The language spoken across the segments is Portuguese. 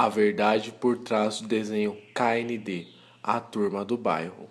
A verdade por trás do desenho KND, a turma do bairro.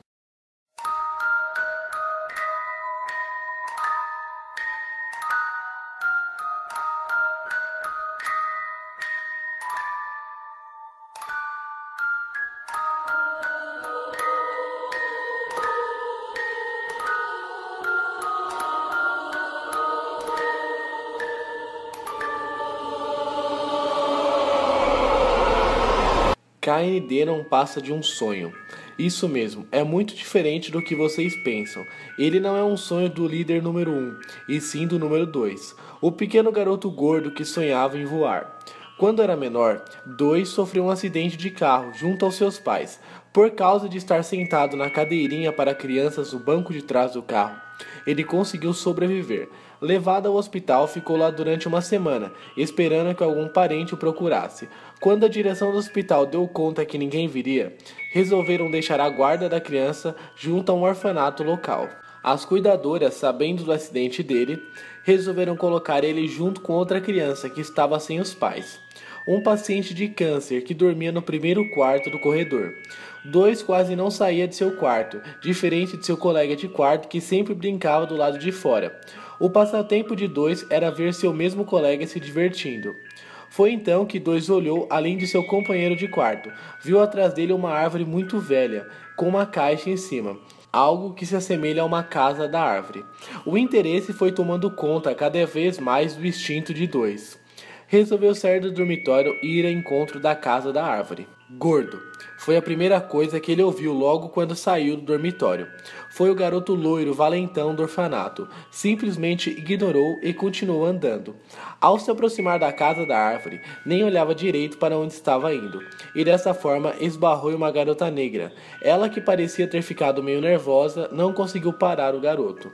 KND não passa de um sonho. Isso mesmo, é muito diferente do que vocês pensam. Ele não é um sonho do líder número 1, um, e sim do número 2, o pequeno garoto gordo que sonhava em voar. Quando era menor, Dois sofreu um acidente de carro junto aos seus pais, por causa de estar sentado na cadeirinha para crianças no banco de trás do carro. Ele conseguiu sobreviver. Levado ao hospital, ficou lá durante uma semana, esperando que algum parente o procurasse. Quando a direção do hospital deu conta que ninguém viria, resolveram deixar a guarda da criança junto a um orfanato local. As cuidadoras, sabendo do acidente dele, resolveram colocar ele junto com outra criança que estava sem os pais. Um paciente de câncer que dormia no primeiro quarto do corredor. Dois quase não saía de seu quarto, diferente de seu colega de quarto que sempre brincava do lado de fora. O passatempo de dois era ver seu mesmo colega se divertindo. Foi então que Dois olhou além de seu companheiro de quarto. Viu atrás dele uma árvore muito velha, com uma caixa em cima. Algo que se assemelha a uma casa da árvore. O interesse foi tomando conta cada vez mais do instinto de Dois. Resolveu sair do dormitório e ir ao encontro da casa da árvore. Gordo. Foi a primeira coisa que ele ouviu logo quando saiu do dormitório. Foi o garoto loiro valentão do orfanato. Simplesmente ignorou e continuou andando. Ao se aproximar da casa da árvore, nem olhava direito para onde estava indo. E dessa forma esbarrou em uma garota negra. Ela, que parecia ter ficado meio nervosa, não conseguiu parar o garoto.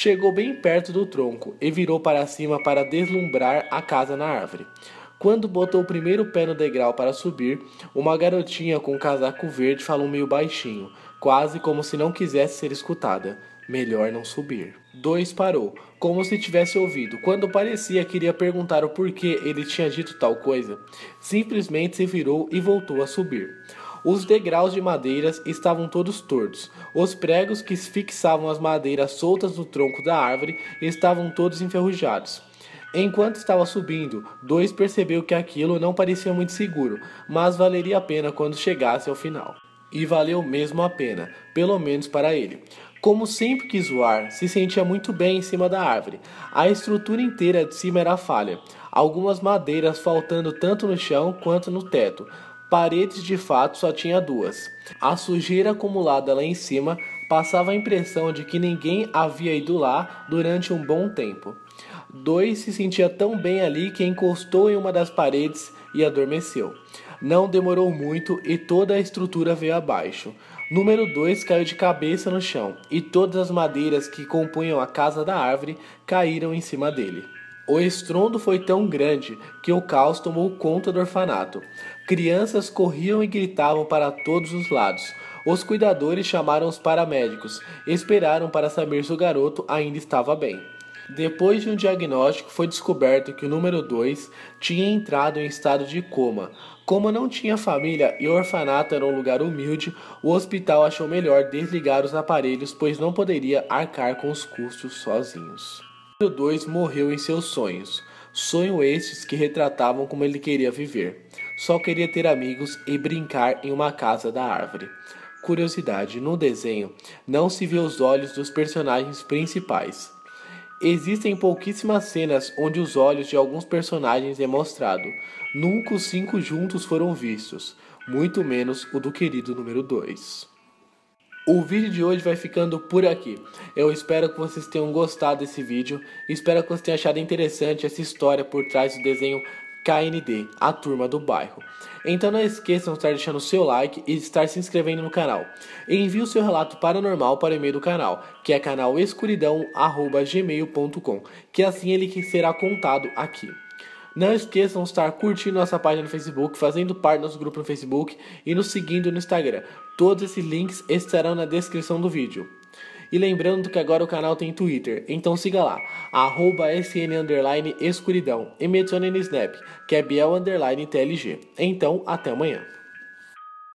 Chegou bem perto do tronco e virou para cima para deslumbrar a casa na árvore. Quando botou o primeiro pé no degrau para subir, uma garotinha com um casaco verde falou meio baixinho, quase como se não quisesse ser escutada. Melhor não subir. Dois parou, como se tivesse ouvido. Quando parecia que iria perguntar o porquê ele tinha dito tal coisa, simplesmente se virou e voltou a subir. Os degraus de madeiras estavam todos tortos. Os pregos que fixavam as madeiras soltas no tronco da árvore estavam todos enferrujados. Enquanto estava subindo, Dois percebeu que aquilo não parecia muito seguro, mas valeria a pena quando chegasse ao final. E valeu mesmo a pena, pelo menos para ele. Como sempre quis voar, se sentia muito bem em cima da árvore. A estrutura inteira de cima era falha, algumas madeiras faltando tanto no chão quanto no teto. Paredes de fato só tinha duas. A sujeira acumulada lá em cima passava a impressão de que ninguém havia ido lá durante um bom tempo. Dois se sentia tão bem ali que encostou em uma das paredes e adormeceu. Não demorou muito e toda a estrutura veio abaixo. Número 2 caiu de cabeça no chão e todas as madeiras que compunham a casa da árvore caíram em cima dele. O estrondo foi tão grande que o caos tomou conta do orfanato. Crianças corriam e gritavam para todos os lados. Os cuidadores chamaram os paramédicos, esperaram para saber se o garoto ainda estava bem. Depois de um diagnóstico, foi descoberto que o número 2 tinha entrado em estado de coma. Como não tinha família e o orfanato era um lugar humilde, o hospital achou melhor desligar os aparelhos, pois não poderia arcar com os custos sozinhos. Número 2 morreu em seus sonhos. Sonho estes que retratavam como ele queria viver. Só queria ter amigos e brincar em uma casa da árvore. Curiosidade: no desenho não se vê os olhos dos personagens principais. Existem pouquíssimas cenas onde os olhos de alguns personagens é mostrado. Nunca os cinco juntos foram vistos, muito menos o do querido número 2. O vídeo de hoje vai ficando por aqui. Eu espero que vocês tenham gostado desse vídeo. Espero que vocês tenham achado interessante essa história por trás do desenho KND, a turma do bairro. Então não esqueçam de estar deixando o seu like e de estar se inscrevendo no canal. E envie o seu relato paranormal para o e-mail do canal, que é canalescuridão@gmail.com, que assim ele será contado aqui. Não esqueçam de estar curtindo nossa página no Facebook, fazendo parte do nosso grupo no Facebook e nos seguindo no Instagram. Todos esses links estarão na descrição do vídeo. E lembrando que agora o canal tem Twitter, então siga lá, arroba SN Escuridão e me adicione no Snap, que é Biel TLG. Então, até amanhã.